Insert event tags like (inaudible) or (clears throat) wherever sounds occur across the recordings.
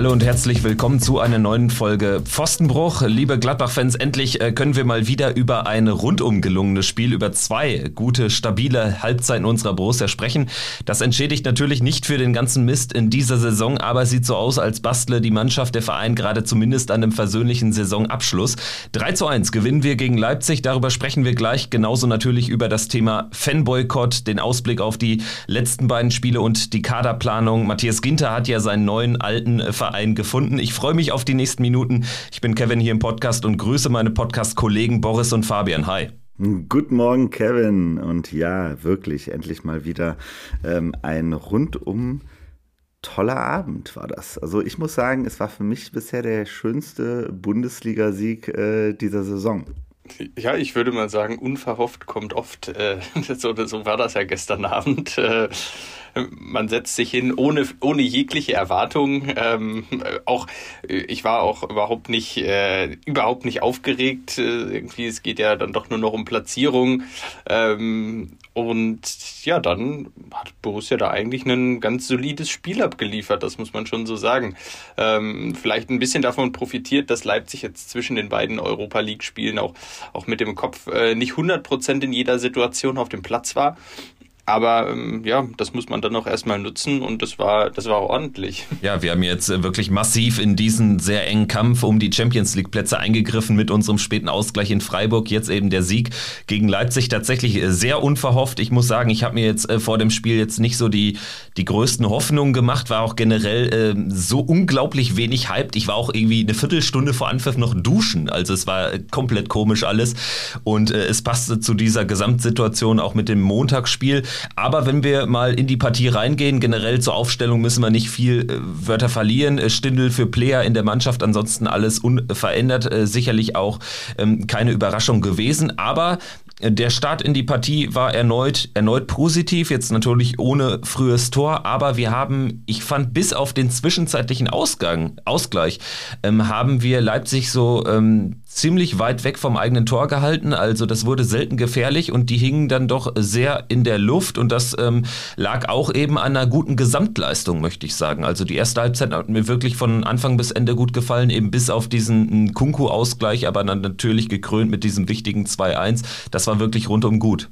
Hallo und herzlich willkommen zu einer neuen Folge Pfostenbruch. Liebe Gladbach-Fans, endlich äh, können wir mal wieder über ein rundum gelungenes Spiel, über zwei gute, stabile Halbzeiten unserer Borussia sprechen. Das entschädigt natürlich nicht für den ganzen Mist in dieser Saison, aber sieht so aus, als bastle die Mannschaft der Verein gerade zumindest an einem versöhnlichen Saisonabschluss. 3 zu 1 gewinnen wir gegen Leipzig, darüber sprechen wir gleich. Genauso natürlich über das Thema Fanboykott, den Ausblick auf die letzten beiden Spiele und die Kaderplanung. Matthias Ginter hat ja seinen neuen alten Verein gefunden. Ich freue mich auf die nächsten Minuten. Ich bin Kevin hier im Podcast und grüße meine Podcast-Kollegen Boris und Fabian. Hi. Guten Morgen, Kevin. Und ja, wirklich, endlich mal wieder ähm, ein rundum toller Abend war das. Also ich muss sagen, es war für mich bisher der schönste Bundesligasieg äh, dieser Saison. Ja, ich würde mal sagen, unverhofft kommt oft. Äh, (laughs) so, so war das ja gestern Abend. Äh, man setzt sich hin ohne, ohne jegliche Erwartung. Ähm, auch ich war auch überhaupt nicht äh, überhaupt nicht aufgeregt. Äh, irgendwie es geht ja dann doch nur noch um Platzierung. Ähm, und ja, dann hat Borussia da eigentlich ein ganz solides Spiel abgeliefert, das muss man schon so sagen. Ähm, vielleicht ein bisschen davon profitiert, dass Leipzig jetzt zwischen den beiden Europa League-Spielen auch, auch mit dem Kopf äh, nicht 100% in jeder Situation auf dem Platz war. Aber ähm, ja, das muss man dann auch erstmal nutzen und das war, das war ordentlich. (laughs) Ja, wir haben jetzt äh, wirklich massiv in diesen sehr engen Kampf um die Champions League Plätze eingegriffen mit unserem späten Ausgleich in Freiburg. Jetzt eben der Sieg gegen Leipzig tatsächlich äh, sehr unverhofft. Ich muss sagen, ich habe mir jetzt äh, vor dem Spiel jetzt nicht so die, die größten Hoffnungen gemacht, war auch generell äh, so unglaublich wenig hyped. Ich war auch irgendwie eine Viertelstunde vor Anpfiff noch duschen. Also es war komplett komisch alles und äh, es passte zu dieser Gesamtsituation auch mit dem Montagsspiel. Aber wenn wir mal in die Partie reingehen, generell zur Aufstellung müssen wir nicht viel äh, Wörter verlieren. Äh, Stindel für Player in der Mannschaft, ansonsten alles unverändert. Äh, sicherlich auch ähm, keine Überraschung gewesen. Aber der Start in die Partie war erneut, erneut positiv, jetzt natürlich ohne frühes Tor, aber wir haben, ich fand, bis auf den zwischenzeitlichen Ausgang, Ausgleich, ähm, haben wir Leipzig so ähm, ziemlich weit weg vom eigenen Tor gehalten. Also das wurde selten gefährlich und die hingen dann doch sehr in der Luft und das ähm, lag auch eben an einer guten Gesamtleistung, möchte ich sagen. Also die erste Halbzeit hat mir wirklich von Anfang bis Ende gut gefallen, eben bis auf diesen Kunku-Ausgleich, aber dann natürlich gekrönt mit diesem wichtigen 2-1. Das war wirklich rundum gut.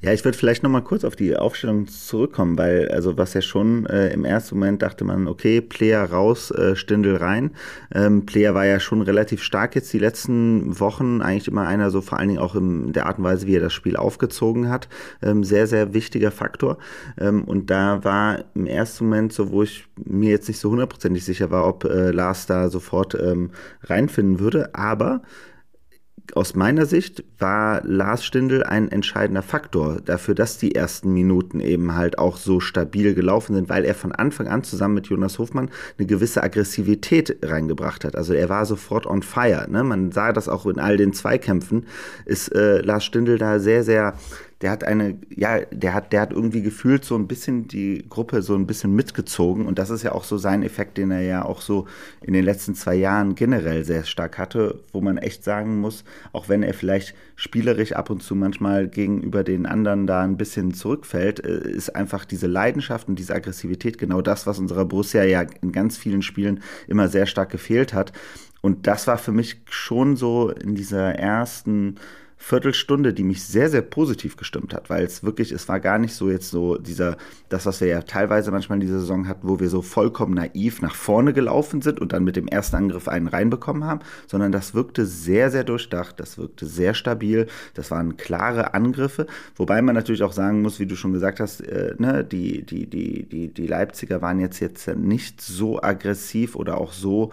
Ja, ich würde vielleicht nochmal kurz auf die Aufstellung zurückkommen, weil, also was ja schon äh, im ersten Moment dachte man, okay, Player raus, äh, Stindel rein. Ähm, Player war ja schon relativ stark jetzt die letzten Wochen, eigentlich immer einer so vor allen Dingen auch in der Art und Weise, wie er das Spiel aufgezogen hat. Ähm, sehr, sehr wichtiger Faktor. Ähm, und da war im ersten Moment so, wo ich mir jetzt nicht so hundertprozentig sicher war, ob äh, Lars da sofort ähm, reinfinden würde, aber aus meiner Sicht war Lars Stindl ein entscheidender Faktor dafür, dass die ersten Minuten eben halt auch so stabil gelaufen sind, weil er von Anfang an zusammen mit Jonas Hofmann eine gewisse Aggressivität reingebracht hat. Also er war sofort on fire. Ne? Man sah das auch in all den Zweikämpfen, ist äh, Lars Stindl da sehr, sehr der hat eine, ja, der hat, der hat irgendwie gefühlt so ein bisschen die Gruppe so ein bisschen mitgezogen und das ist ja auch so sein Effekt, den er ja auch so in den letzten zwei Jahren generell sehr stark hatte, wo man echt sagen muss, auch wenn er vielleicht spielerisch ab und zu manchmal gegenüber den anderen da ein bisschen zurückfällt, äh, ist einfach diese Leidenschaft und diese Aggressivität genau das, was unserer Borussia ja in ganz vielen Spielen immer sehr stark gefehlt hat. Und das war für mich schon so in dieser ersten Viertelstunde, die mich sehr, sehr positiv gestimmt hat, weil es wirklich, es war gar nicht so jetzt so dieser, das, was wir ja teilweise manchmal in dieser Saison hatten, wo wir so vollkommen naiv nach vorne gelaufen sind und dann mit dem ersten Angriff einen reinbekommen haben, sondern das wirkte sehr, sehr durchdacht, das wirkte sehr stabil, das waren klare Angriffe, wobei man natürlich auch sagen muss, wie du schon gesagt hast, äh, ne, die, die, die, die, die Leipziger waren jetzt, jetzt nicht so aggressiv oder auch so,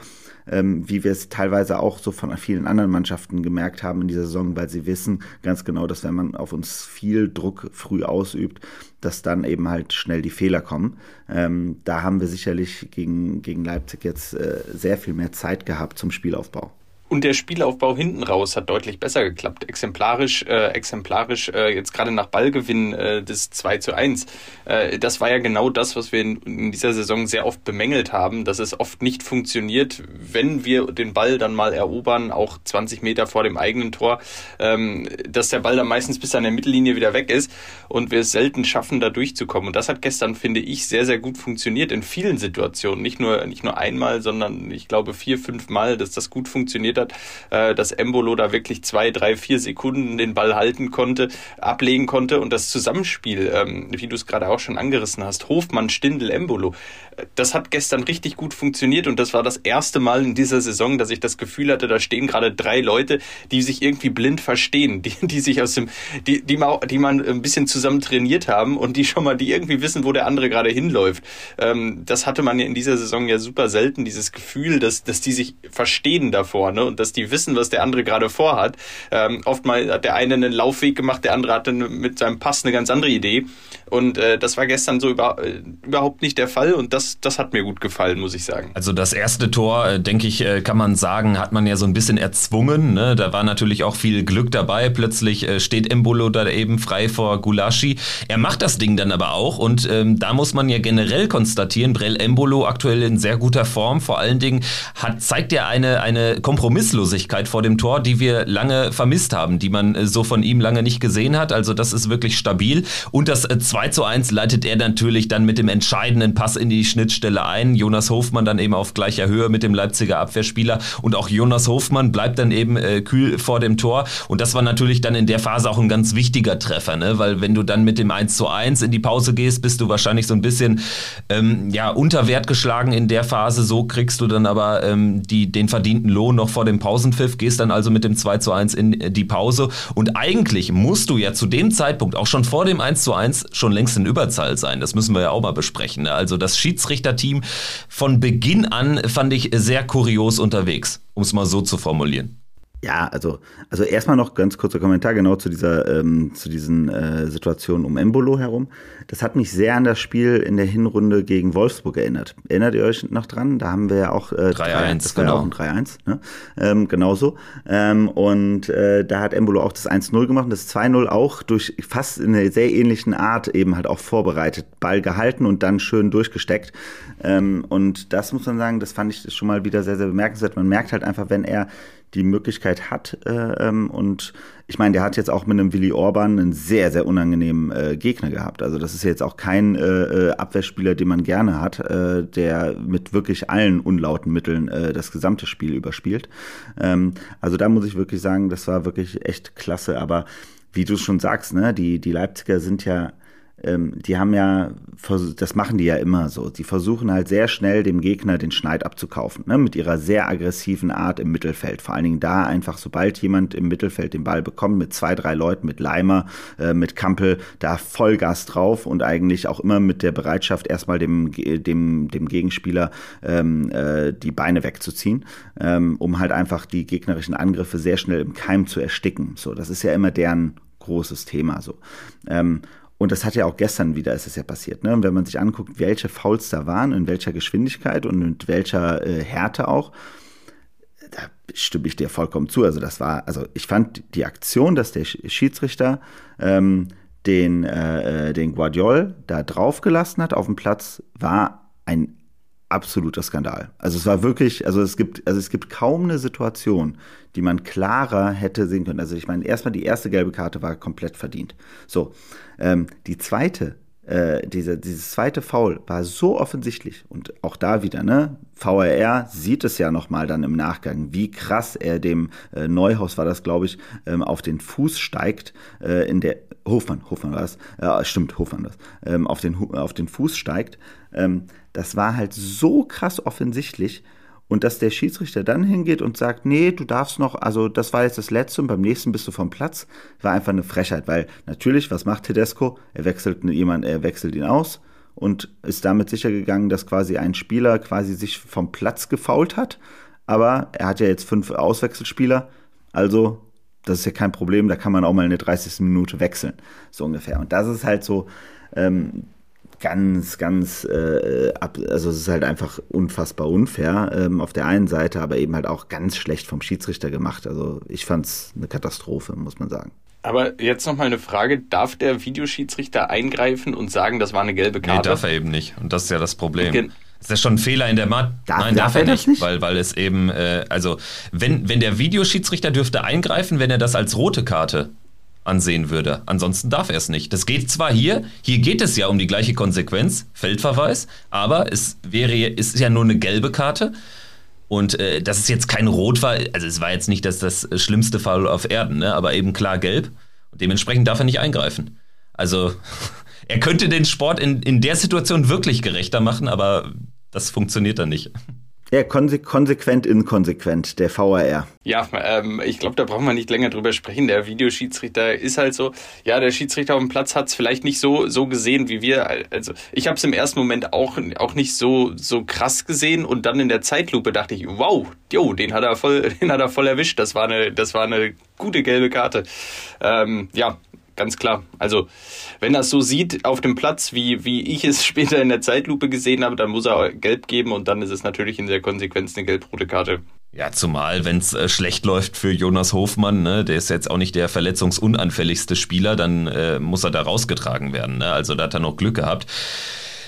ähm, wie wir es teilweise auch so von vielen anderen Mannschaften gemerkt haben in dieser Saison, weil sie wissen ganz genau, dass wenn man auf uns viel Druck früh ausübt, dass dann eben halt schnell die Fehler kommen. Ähm, da haben wir sicherlich gegen, gegen Leipzig jetzt äh, sehr viel mehr Zeit gehabt zum Spielaufbau. Und der Spielaufbau hinten raus hat deutlich besser geklappt. Exemplarisch, äh, exemplarisch äh, jetzt gerade nach Ballgewinn äh, des 2 zu 1. Äh, das war ja genau das, was wir in, in, dieser Saison sehr oft bemängelt haben, dass es oft nicht funktioniert, wenn wir den Ball dann mal erobern, auch 20 Meter vor dem eigenen Tor, ähm, dass der Ball dann meistens bis an der Mittellinie wieder weg ist und wir es selten schaffen, da durchzukommen. Und das hat gestern, finde ich, sehr, sehr gut funktioniert in vielen Situationen. Nicht nur, nicht nur einmal, sondern ich glaube vier, fünf Mal, dass das gut funktioniert hat, äh, dass Embolo da wirklich zwei, drei, vier Sekunden den Ball halten konnte, ablegen konnte und das Zusammenspiel, ähm, wie du es gerade auch schon angerissen hast, Hofmann, Stindel, Embolo, äh, das hat gestern richtig gut funktioniert und das war das erste Mal in dieser Saison, dass ich das Gefühl hatte, da stehen gerade drei Leute, die sich irgendwie blind verstehen, (laughs) die, die sich aus dem, die, die, man, die man ein bisschen zusammen trainiert haben und die schon mal, die irgendwie wissen, wo der andere gerade hinläuft. Ähm, das hatte man ja in dieser Saison ja super selten, dieses Gefühl, dass, dass die sich verstehen davor, ne? Und dass die wissen, was der andere gerade vorhat. Ähm, oftmals hat der eine einen Laufweg gemacht, der andere hatte mit seinem Pass eine ganz andere Idee. Und äh, das war gestern so über, äh, überhaupt nicht der Fall und das, das hat mir gut gefallen, muss ich sagen. Also das erste Tor, äh, denke ich, äh, kann man sagen, hat man ja so ein bisschen erzwungen. Ne? Da war natürlich auch viel Glück dabei. Plötzlich äh, steht Embolo da eben frei vor Gulaschi. Er macht das Ding dann aber auch und ähm, da muss man ja generell konstatieren, Brell Embolo aktuell in sehr guter Form. Vor allen Dingen hat, zeigt er eine, eine Kompromisslosigkeit vor dem Tor, die wir lange vermisst haben, die man äh, so von ihm lange nicht gesehen hat. Also das ist wirklich stabil. Und das äh, 2 zu 1 leitet er natürlich dann mit dem entscheidenden Pass in die Schnittstelle ein. Jonas Hofmann dann eben auf gleicher Höhe mit dem Leipziger Abwehrspieler und auch Jonas Hofmann bleibt dann eben äh, kühl vor dem Tor und das war natürlich dann in der Phase auch ein ganz wichtiger Treffer, ne? weil wenn du dann mit dem 1 zu 1 in die Pause gehst, bist du wahrscheinlich so ein bisschen ähm, ja, unter Wert geschlagen in der Phase, so kriegst du dann aber ähm, die, den verdienten Lohn noch vor dem Pausenpfiff, gehst dann also mit dem 2 zu 1 in die Pause und eigentlich musst du ja zu dem Zeitpunkt, auch schon vor dem 1 zu 1, schon längst in Überzahl sein. Das müssen wir ja auch mal besprechen. Ne? Also das Schiedsrichterteam von Beginn an fand ich sehr kurios unterwegs, um es mal so zu formulieren. Ja, also, also erstmal noch ganz kurzer Kommentar genau zu dieser, ähm, zu diesen äh, Situationen um Embolo herum. Das hat mich sehr an das Spiel in der Hinrunde gegen Wolfsburg erinnert. Erinnert ihr euch noch dran? Da haben wir ja auch äh, 3-1, das war genau. auch ein 3-1, ne? ähm, genauso. Ähm, und äh, da hat Embolo auch das 1-0 gemacht und das 2-0 auch durch fast in einer sehr ähnlichen Art eben halt auch vorbereitet. Ball gehalten und dann schön durchgesteckt. Ähm, und das muss man sagen, das fand ich schon mal wieder sehr, sehr bemerkenswert. Man merkt halt einfach, wenn er die Möglichkeit hat. Äh, ähm, und ich meine, der hat jetzt auch mit einem Willy Orban einen sehr, sehr unangenehmen äh, Gegner gehabt. Also das ist jetzt auch kein äh, Abwehrspieler, den man gerne hat, der mit wirklich allen unlauten Mitteln das gesamte Spiel überspielt. Ähm, also da muss ich wirklich sagen, das war wirklich echt klasse. Aber wie du schon sagst, ne, die, die Leipziger sind ja ähm, die haben ja, das machen die ja immer so. Die versuchen halt sehr schnell dem Gegner den Schneid abzukaufen, ne, mit ihrer sehr aggressiven Art im Mittelfeld. Vor allen Dingen da einfach, sobald jemand im Mittelfeld den Ball bekommt, mit zwei, drei Leuten, mit Leimer, äh, mit Kampel, da Vollgas drauf und eigentlich auch immer mit der Bereitschaft, erstmal dem, dem, dem Gegenspieler ähm, äh, die Beine wegzuziehen, ähm, um halt einfach die gegnerischen Angriffe sehr schnell im Keim zu ersticken. So, das ist ja immer deren großes Thema so. Ähm, und das hat ja auch gestern wieder, ist es ja passiert. Ne? Und wenn man sich anguckt, welche Fouls da waren, in welcher Geschwindigkeit und mit welcher äh, Härte auch, da stimme ich dir vollkommen zu. Also das war, also ich fand die Aktion, dass der Schiedsrichter ähm, den, äh, äh den Guardiol da draufgelassen hat auf dem Platz, war ein absoluter Skandal. Also es war wirklich, also es gibt, also es gibt kaum eine Situation, die man klarer hätte sehen können. Also ich meine, erstmal die erste gelbe Karte war komplett verdient. So, ähm, die zweite, äh, diese, dieses zweite Foul war so offensichtlich und auch da wieder, ne? VRR sieht es ja nochmal dann im Nachgang, wie krass er dem äh, Neuhaus war das, glaube ich, ähm, auf den Fuß steigt, äh, in der Hofmann, Hofmann war es, äh, stimmt, Hofmann das, ähm, auf, den, auf den Fuß steigt. Ähm, das war halt so krass offensichtlich. Und dass der Schiedsrichter dann hingeht und sagt, nee, du darfst noch, also das war jetzt das letzte und beim nächsten bist du vom Platz, war einfach eine Frechheit, weil natürlich, was macht Tedesco? Er wechselt jemand, er wechselt ihn aus und ist damit sicher gegangen, dass quasi ein Spieler quasi sich vom Platz gefault hat. Aber er hat ja jetzt fünf Auswechselspieler, also das ist ja kein Problem, da kann man auch mal in der 30. Minute wechseln, so ungefähr. Und das ist halt so, ähm, ganz, ganz, äh, ab, also es ist halt einfach unfassbar unfair ähm, auf der einen Seite, aber eben halt auch ganz schlecht vom Schiedsrichter gemacht. Also ich fand es eine Katastrophe, muss man sagen. Aber jetzt noch mal eine Frage: Darf der Videoschiedsrichter eingreifen und sagen, das war eine gelbe Karte? Nee, darf er eben nicht. Und das ist ja das Problem. Gen ist das schon ein Fehler in der Mat? Darf, Nein, darf, darf er nicht, nicht, weil weil es eben äh, also wenn wenn der Videoschiedsrichter dürfte eingreifen, wenn er das als rote Karte ansehen würde. Ansonsten darf er es nicht. Das geht zwar hier, hier geht es ja um die gleiche Konsequenz, Feldverweis, aber es wäre, ist ja nur eine gelbe Karte. Und äh, dass es jetzt kein Rot war, also es war jetzt nicht das, das schlimmste Fall auf Erden, ne? aber eben klar gelb. Und dementsprechend darf er nicht eingreifen. Also (laughs) er könnte den Sport in, in der Situation wirklich gerechter machen, aber das funktioniert dann nicht. Ja, konse konsequent inkonsequent, der VAR. Ja, ähm, ich glaube, da brauchen wir nicht länger drüber sprechen. Der Videoschiedsrichter ist halt so, ja, der Schiedsrichter auf dem Platz hat es vielleicht nicht so, so gesehen wie wir. Also ich habe es im ersten Moment auch, auch nicht so, so krass gesehen und dann in der Zeitlupe dachte ich, wow, jo, den hat er voll, (laughs) den hat er voll erwischt. Das war eine, das war eine gute gelbe Karte. Ähm, ja, ganz klar. Also, wenn er es so sieht auf dem Platz, wie, wie ich es (laughs) später in der Zeitlupe gesehen habe, dann muss er gelb geben und dann ist es natürlich in der Konsequenz eine gelb-rote Karte. Ja, zumal, wenn es äh, schlecht läuft für Jonas Hofmann, ne, der ist jetzt auch nicht der verletzungsunanfälligste Spieler, dann äh, muss er da rausgetragen werden. Ne? Also da hat er noch Glück gehabt.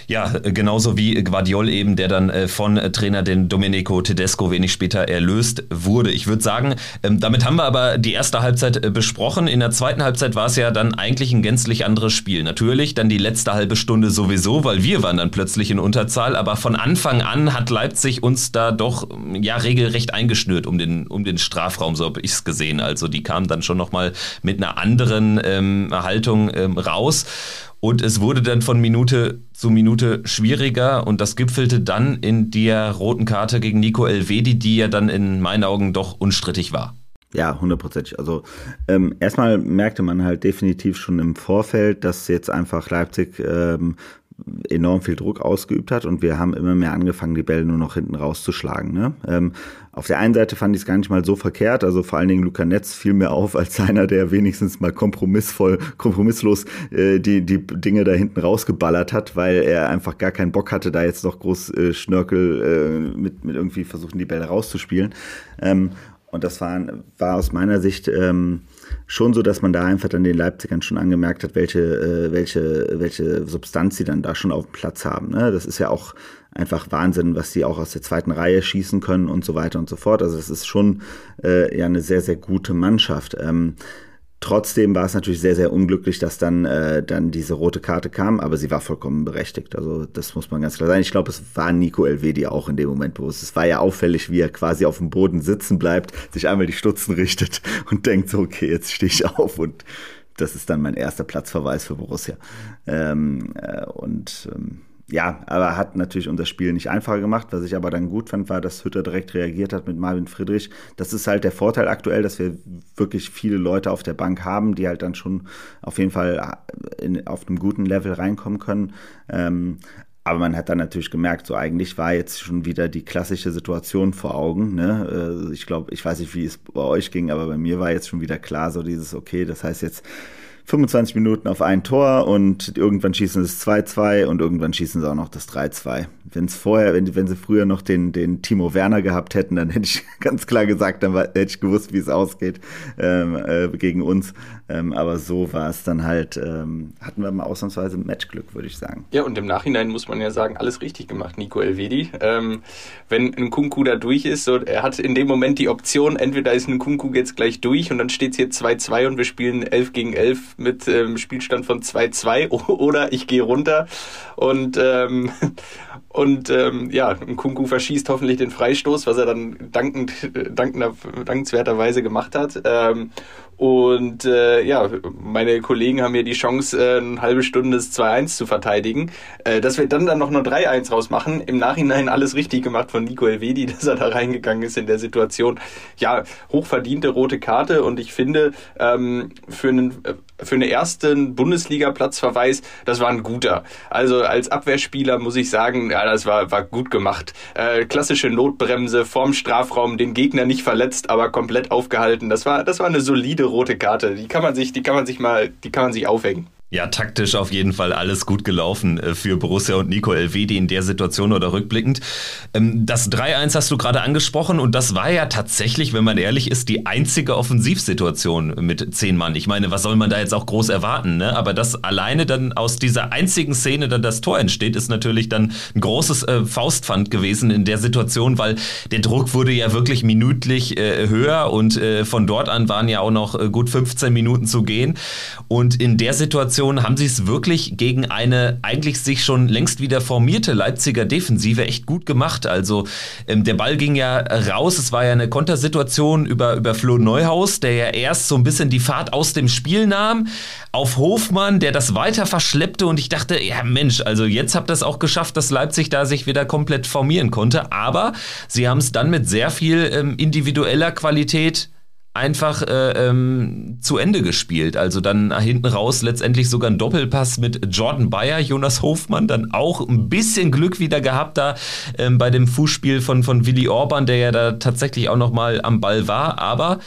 Ja, genauso wie Guardiol eben, der dann äh, von Trainer den Domenico Tedesco wenig später erlöst wurde. Ich würde sagen, ähm, damit haben wir aber die erste Halbzeit äh, besprochen. In der zweiten Halbzeit war es ja dann eigentlich ein gänzlich anderes Spiel. Natürlich dann die letzte halbe Stunde sowieso, weil wir waren dann plötzlich in Unterzahl, aber von Anfang an hat Leipzig uns da doch ja regelrecht eingeschnürt um den, um den Strafraum, so habe ich es gesehen. Also die kamen dann schon nochmal mit einer anderen ähm, Haltung ähm, raus. Und es wurde dann von Minute zu Minute schwieriger und das gipfelte dann in der roten Karte gegen Nico Elvedi, die ja dann in meinen Augen doch unstrittig war. Ja, hundertprozentig. Also ähm, erstmal merkte man halt definitiv schon im Vorfeld, dass jetzt einfach Leipzig ähm, enorm viel Druck ausgeübt hat und wir haben immer mehr angefangen, die Bälle nur noch hinten rauszuschlagen. Ne? Ähm, auf der einen Seite fand ich es gar nicht mal so verkehrt, also vor allen Dingen Luca Netz fiel mir auf als (laughs) einer, der wenigstens mal kompromissvoll, kompromisslos äh, die, die Dinge da hinten rausgeballert hat, weil er einfach gar keinen Bock hatte, da jetzt noch groß äh, Schnörkel äh, mit, mit irgendwie versuchen, die Bälle rauszuspielen. Ähm, und das war, war aus meiner Sicht ähm, schon so, dass man da einfach dann den Leipzigern schon angemerkt hat, welche, äh, welche, welche Substanz sie dann da schon auf dem Platz haben. Ne? Das ist ja auch einfach Wahnsinn, was sie auch aus der zweiten Reihe schießen können und so weiter und so fort. Also das ist schon äh, ja eine sehr, sehr gute Mannschaft. Ähm, Trotzdem war es natürlich sehr, sehr unglücklich, dass dann, äh, dann diese rote Karte kam, aber sie war vollkommen berechtigt. Also das muss man ganz klar sagen. Ich glaube, es war Nico Elvedi auch in dem Moment bewusst. Es war ja auffällig, wie er quasi auf dem Boden sitzen bleibt, sich einmal die Stutzen richtet (laughs) und denkt so, okay, jetzt stehe ich auf und das ist dann mein erster Platzverweis für Borussia. Ähm, äh, und ähm, ja, aber hat natürlich unser Spiel nicht einfacher gemacht. Was ich aber dann gut fand, war, dass Hütter direkt reagiert hat mit Marvin Friedrich. Das ist halt der Vorteil aktuell, dass wir wirklich viele Leute auf der Bank haben, die halt dann schon auf jeden Fall in, auf einem guten Level reinkommen können. Ähm, aber man hat dann natürlich gemerkt, so eigentlich war jetzt schon wieder die klassische Situation vor Augen. Ne? Äh, ich glaube, ich weiß nicht, wie es bei euch ging, aber bei mir war jetzt schon wieder klar, so dieses, okay, das heißt jetzt 25 Minuten auf ein Tor und irgendwann schießen sie das 2-2 und irgendwann schießen sie auch noch das 3-2. Wenn es vorher, wenn, wenn sie früher noch den, den Timo Werner gehabt hätten, dann (laughs) hätte ich ganz klar gesagt, dann hätte ich gewusst, wie es ausgeht ähm, äh, gegen uns. Ähm, aber so war es dann halt, ähm, hatten wir mal ausnahmsweise Matchglück, würde ich sagen. Ja, und im Nachhinein muss man ja sagen, alles richtig gemacht, Nico Elvedi. Ähm, wenn ein Kunku da durch ist, so, er hat in dem Moment die Option, entweder ist ein Kunku jetzt gleich durch und dann steht es hier 2-2 und wir spielen 11 gegen 11 mit ähm, Spielstand von 2-2 (laughs) oder ich gehe runter und ähm, (laughs) und ähm, ja, Kunku verschießt hoffentlich den Freistoß, was er dann dankend, dankender, dankenswerterweise gemacht hat. Ähm, und äh, ja, meine Kollegen haben mir die Chance, äh, eine halbe Stunde das 2-1 zu verteidigen. Äh, dass wir dann dann noch nur 3-1 rausmachen. Im Nachhinein alles richtig gemacht von Nico Elvedi, (laughs) dass er da reingegangen ist in der Situation. Ja, hochverdiente rote Karte und ich finde, ähm, für einen äh, für einen ersten Bundesliga-Platzverweis, das war ein guter. Also als Abwehrspieler muss ich sagen, ja, das war, war gut gemacht. Äh, klassische Notbremse vorm Strafraum, den Gegner nicht verletzt, aber komplett aufgehalten. Das war, das war eine solide rote Karte. Die kann man sich, die kann man sich mal, die kann man sich aufhängen. Ja, taktisch auf jeden Fall alles gut gelaufen äh, für Borussia und Nico Elvedi in der Situation oder rückblickend. Ähm, das 3-1 hast du gerade angesprochen und das war ja tatsächlich, wenn man ehrlich ist, die einzige Offensivsituation mit zehn Mann. Ich meine, was soll man da jetzt auch groß erwarten? Ne? Aber dass alleine dann aus dieser einzigen Szene dann das Tor entsteht, ist natürlich dann ein großes äh, Faustpfand gewesen in der Situation, weil der Druck wurde ja wirklich minütlich äh, höher und äh, von dort an waren ja auch noch äh, gut 15 Minuten zu gehen. Und in der Situation Situation haben sie es wirklich gegen eine eigentlich sich schon längst wieder formierte Leipziger Defensive echt gut gemacht. Also ähm, der Ball ging ja raus, es war ja eine Kontersituation über, über Flo Neuhaus, der ja erst so ein bisschen die Fahrt aus dem Spiel nahm, auf Hofmann, der das weiter verschleppte. Und ich dachte, ja Mensch, also jetzt habt ihr es auch geschafft, dass Leipzig da sich wieder komplett formieren konnte, aber sie haben es dann mit sehr viel ähm, individueller Qualität einfach äh, ähm, zu Ende gespielt. Also dann hinten raus letztendlich sogar ein Doppelpass mit Jordan Bayer, Jonas Hofmann, dann auch ein bisschen Glück wieder gehabt da ähm, bei dem Fußspiel von, von Willi Orban, der ja da tatsächlich auch nochmal am Ball war. Aber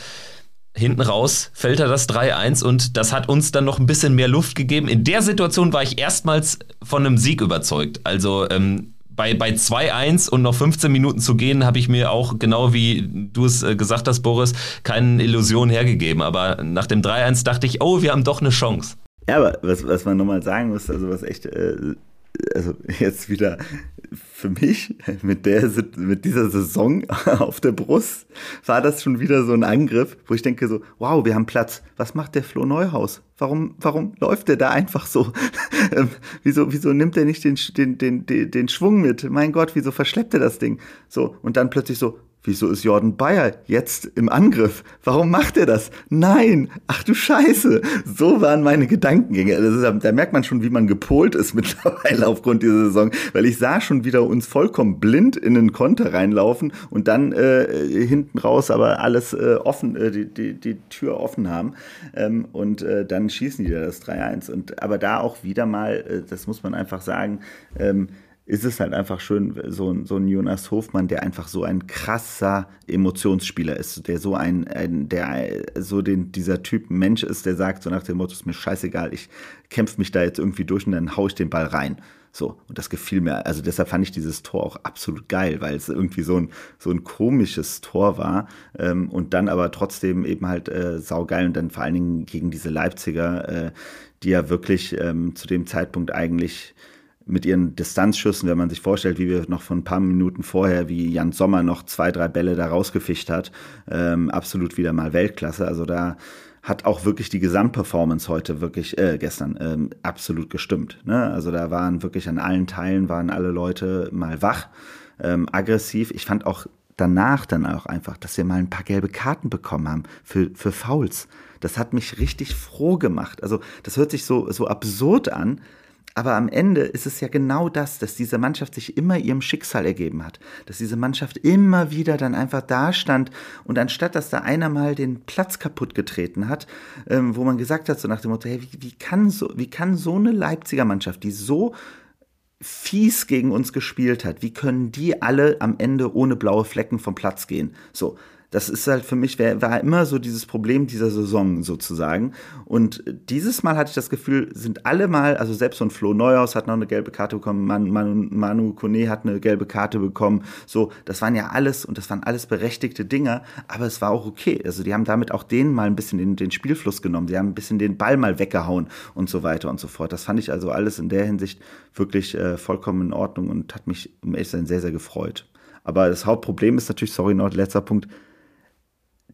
hinten raus fällt er das 3-1 und das hat uns dann noch ein bisschen mehr Luft gegeben. In der Situation war ich erstmals von einem Sieg überzeugt. Also ähm, bei, bei 2-1 und noch 15 Minuten zu gehen, habe ich mir auch, genau wie du es äh, gesagt hast, Boris, keine Illusion hergegeben. Aber nach dem 3-1 dachte ich, oh, wir haben doch eine Chance. Ja, aber was, was man nochmal sagen muss, also was echt, äh, also jetzt wieder für mich mit, der, mit dieser Saison (laughs) auf der Brust war das schon wieder so ein Angriff, wo ich denke so, wow, wir haben Platz. Was macht der Flo Neuhaus? Warum, warum läuft der da einfach so? (laughs) Ähm, wieso, wieso nimmt er nicht den, den, den, den, den Schwung mit? Mein Gott, wieso verschleppt er das Ding? So, und dann plötzlich so, Wieso ist Jordan Bayer jetzt im Angriff? Warum macht er das? Nein! Ach du Scheiße! So waren meine Gedankengänge. Ist, da merkt man schon, wie man gepolt ist (laughs) mittlerweile aufgrund dieser Saison, weil ich sah schon wieder uns vollkommen blind in den Konter reinlaufen und dann äh, hinten raus aber alles äh, offen, äh, die, die, die Tür offen haben. Ähm, und äh, dann schießen die da das 3-1. Und aber da auch wieder mal, äh, das muss man einfach sagen, ähm, ist es halt einfach schön, so, so ein Jonas Hofmann, der einfach so ein krasser Emotionsspieler ist, der so ein, ein der so den, dieser Typ Mensch ist, der sagt so nach dem Motto, ist mir scheißegal, ich kämpfe mich da jetzt irgendwie durch und dann haue ich den Ball rein. So, und das gefiel mir. Also deshalb fand ich dieses Tor auch absolut geil, weil es irgendwie so ein, so ein komisches Tor war ähm, und dann aber trotzdem eben halt äh, saugeil und dann vor allen Dingen gegen diese Leipziger, äh, die ja wirklich ähm, zu dem Zeitpunkt eigentlich mit ihren Distanzschüssen, wenn man sich vorstellt, wie wir noch von ein paar Minuten vorher, wie Jan Sommer noch zwei, drei Bälle da rausgefischt hat, ähm, absolut wieder mal Weltklasse. Also da hat auch wirklich die Gesamtperformance heute wirklich, äh, gestern, ähm, absolut gestimmt. Ne? Also da waren wirklich an allen Teilen, waren alle Leute mal wach, ähm, aggressiv. Ich fand auch danach dann auch einfach, dass wir mal ein paar gelbe Karten bekommen haben für, für Fouls. Das hat mich richtig froh gemacht. Also das hört sich so, so absurd an, aber am Ende ist es ja genau das, dass diese Mannschaft sich immer ihrem Schicksal ergeben hat. Dass diese Mannschaft immer wieder dann einfach da stand und anstatt, dass da einer mal den Platz kaputt getreten hat, ähm, wo man gesagt hat, so nach dem Motto, hey, wie, wie, kann so, wie kann so eine Leipziger Mannschaft, die so fies gegen uns gespielt hat, wie können die alle am Ende ohne blaue Flecken vom Platz gehen? So, das ist halt für mich, war immer so dieses Problem dieser Saison sozusagen. Und dieses Mal hatte ich das Gefühl, sind alle mal, also selbst so ein Flo Neuhaus hat noch eine gelbe Karte bekommen, Manu, Manu, Manu Kone hat eine gelbe Karte bekommen. So, das waren ja alles und das waren alles berechtigte Dinger, aber es war auch okay. Also die haben damit auch denen mal ein bisschen den, den Spielfluss genommen, die haben ein bisschen den Ball mal weggehauen und so weiter und so fort. Das fand ich also alles in der Hinsicht wirklich äh, vollkommen in Ordnung und hat mich um ehrlich sein sehr, sehr gefreut. Aber das Hauptproblem ist natürlich, sorry, noch letzter Punkt,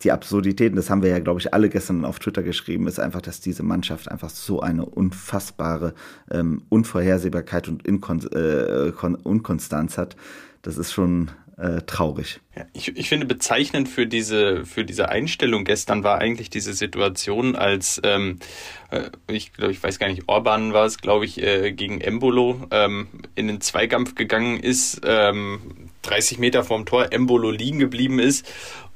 die Absurditäten, das haben wir ja, glaube ich, alle gestern auf Twitter geschrieben, ist einfach, dass diese Mannschaft einfach so eine unfassbare ähm, Unvorhersehbarkeit und Inkon äh, Unkonstanz hat. Das ist schon äh, traurig. Ja, ich, ich finde bezeichnend für diese, für diese Einstellung gestern war eigentlich diese Situation, als ähm, äh, ich glaube, ich weiß gar nicht, Orban war es, glaube ich, äh, gegen Embolo ähm, in den Zweikampf gegangen ist, ähm, 30 Meter vom Tor Embolo liegen geblieben ist